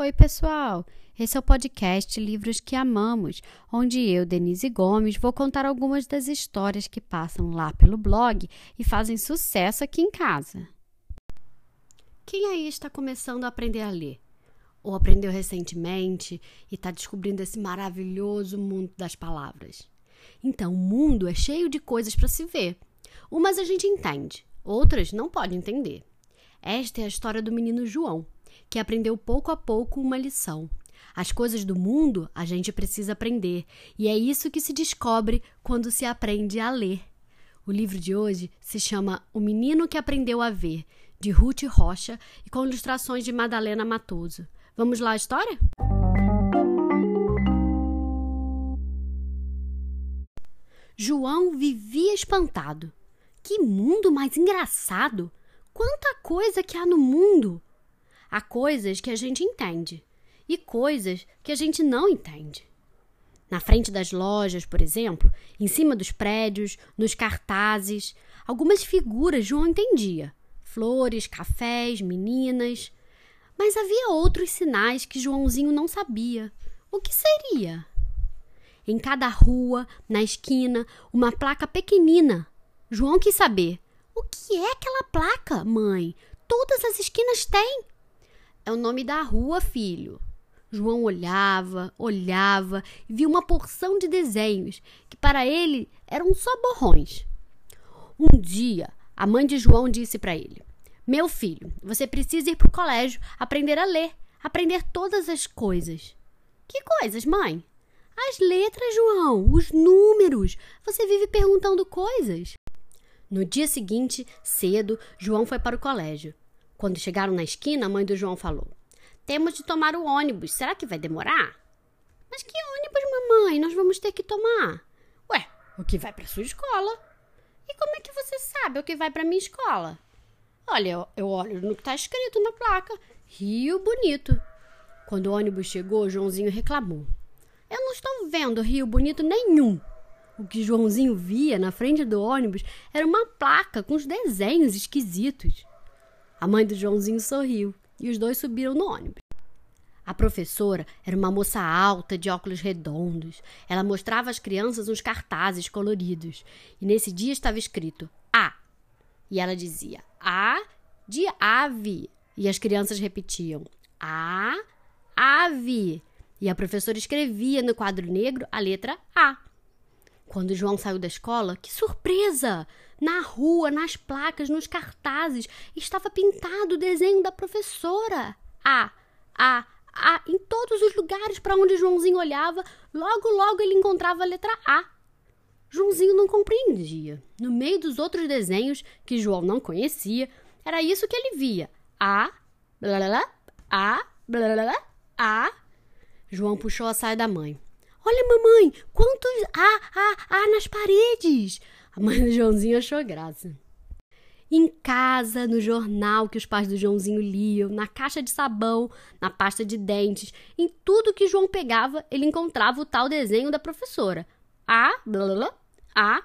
Oi, pessoal! Esse é o podcast Livros que Amamos, onde eu, Denise Gomes, vou contar algumas das histórias que passam lá pelo blog e fazem sucesso aqui em casa. Quem aí está começando a aprender a ler? Ou aprendeu recentemente e está descobrindo esse maravilhoso mundo das palavras? Então, o mundo é cheio de coisas para se ver. Umas a gente entende, outras não pode entender. Esta é a história do menino João que aprendeu pouco a pouco uma lição. As coisas do mundo a gente precisa aprender, e é isso que se descobre quando se aprende a ler. O livro de hoje se chama O Menino que Aprendeu a Ver, de Ruth Rocha e com ilustrações de Madalena Matoso. Vamos lá a história? João vivia espantado. Que mundo mais engraçado! Quanta coisa que há no mundo! Há coisas que a gente entende e coisas que a gente não entende. Na frente das lojas, por exemplo, em cima dos prédios, nos cartazes, algumas figuras João entendia: flores, cafés, meninas. Mas havia outros sinais que Joãozinho não sabia. O que seria? Em cada rua, na esquina, uma placa pequenina. João quis saber: o que é aquela placa, mãe? Todas as esquinas têm. É o nome da rua, filho. João olhava, olhava e viu uma porção de desenhos que para ele eram só borrões. Um dia, a mãe de João disse para ele: Meu filho, você precisa ir para o colégio aprender a ler, aprender todas as coisas. Que coisas, mãe? As letras, João, os números. Você vive perguntando coisas. No dia seguinte, cedo, João foi para o colégio. Quando chegaram na esquina, a mãe do João falou: Temos de tomar o ônibus. Será que vai demorar? Mas que ônibus, mamãe? Nós vamos ter que tomar. Ué, o que vai para sua escola. E como é que você sabe o que vai para minha escola? Olha, eu, olho no que está escrito na placa: Rio Bonito. Quando o ônibus chegou, Joãozinho reclamou: Eu não estou vendo Rio Bonito nenhum. O que Joãozinho via na frente do ônibus era uma placa com os desenhos esquisitos. A mãe do Joãozinho sorriu e os dois subiram no ônibus. A professora era uma moça alta, de óculos redondos. Ela mostrava às crianças uns cartazes coloridos. E nesse dia estava escrito A. E ela dizia A de ave. E as crianças repetiam A, ave. E a professora escrevia no quadro negro a letra A. Quando João saiu da escola, que surpresa! Na rua, nas placas, nos cartazes, estava pintado o desenho da professora. A, A, A, em todos os lugares para onde Joãozinho olhava, logo, logo ele encontrava a letra A. Joãozinho não compreendia. No meio dos outros desenhos, que João não conhecia, era isso que ele via. A, blá, blá, blá, A, blá, blá, blá, A. João puxou a saia da mãe. Olha, mamãe, quantos há, há, há nas paredes! A mãe do Joãozinho achou graça. Em casa, no jornal que os pais do Joãozinho liam, na caixa de sabão, na pasta de dentes, em tudo que João pegava, ele encontrava o tal desenho da professora. A, blá, blá, blá, a.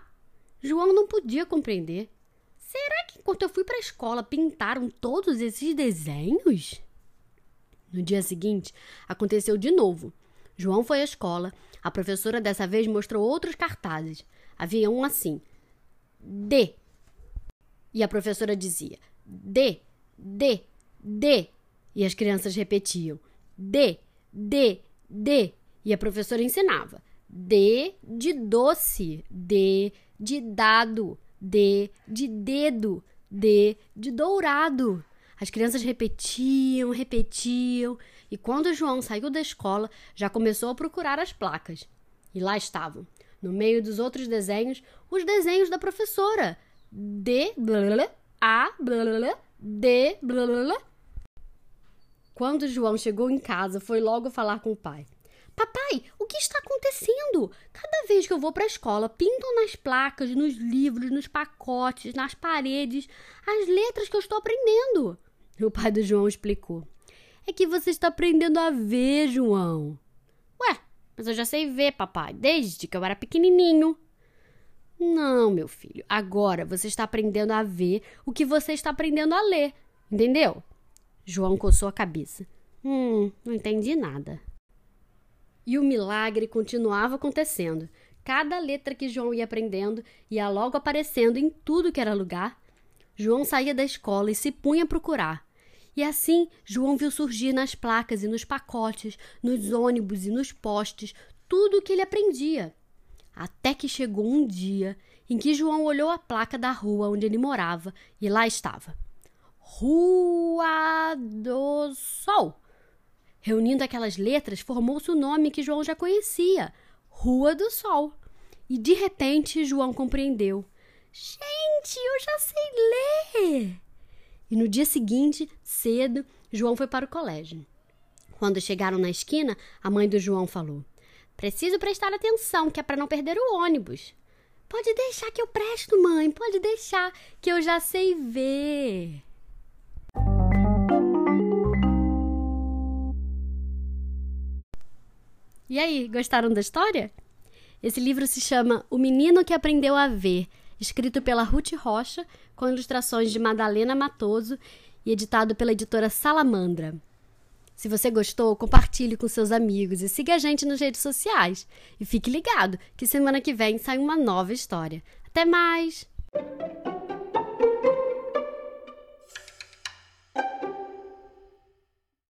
João não podia compreender. Será que enquanto eu fui para a escola pintaram todos esses desenhos? No dia seguinte, aconteceu de novo. João foi à escola. A professora dessa vez mostrou outros cartazes. Havia um assim: D. E a professora dizia: D, D, D. E as crianças repetiam: D, D, D. E a professora ensinava: D de doce, D de dado, D de dedo, D de dourado. As crianças repetiam, repetiam, e quando João saiu da escola, já começou a procurar as placas. E lá estavam, no meio dos outros desenhos, os desenhos da professora. D, blá, A, blá, D, blá. Quando João chegou em casa, foi logo falar com o pai. Papai, o que está acontecendo? Cada vez que eu vou para a escola, pintam nas placas, nos livros, nos pacotes, nas paredes, as letras que eu estou aprendendo. O pai do João explicou. É que você está aprendendo a ver, João. Ué, mas eu já sei ver, papai, desde que eu era pequenininho. Não, meu filho. Agora você está aprendendo a ver o que você está aprendendo a ler. Entendeu? João coçou a cabeça. Hum, não entendi nada. E o milagre continuava acontecendo. Cada letra que João ia aprendendo ia logo aparecendo em tudo que era lugar. João saía da escola e se punha a procurar. E assim, João viu surgir nas placas e nos pacotes, nos ônibus e nos postes, tudo o que ele aprendia. Até que chegou um dia em que João olhou a placa da rua onde ele morava e lá estava: Rua do Sol. Reunindo aquelas letras, formou-se o nome que João já conhecia: Rua do Sol. E de repente João compreendeu: Gente, eu já sei ler! E no dia seguinte, cedo, João foi para o colégio. Quando chegaram na esquina, a mãe do João falou: Preciso prestar atenção, que é para não perder o ônibus. Pode deixar que eu presto, mãe, pode deixar, que eu já sei ver. E aí, gostaram da história? Esse livro se chama O Menino que Aprendeu a Ver, escrito pela Ruth Rocha, com ilustrações de Madalena Matoso e editado pela editora Salamandra. Se você gostou, compartilhe com seus amigos e siga a gente nas redes sociais. E fique ligado que semana que vem sai uma nova história. Até mais!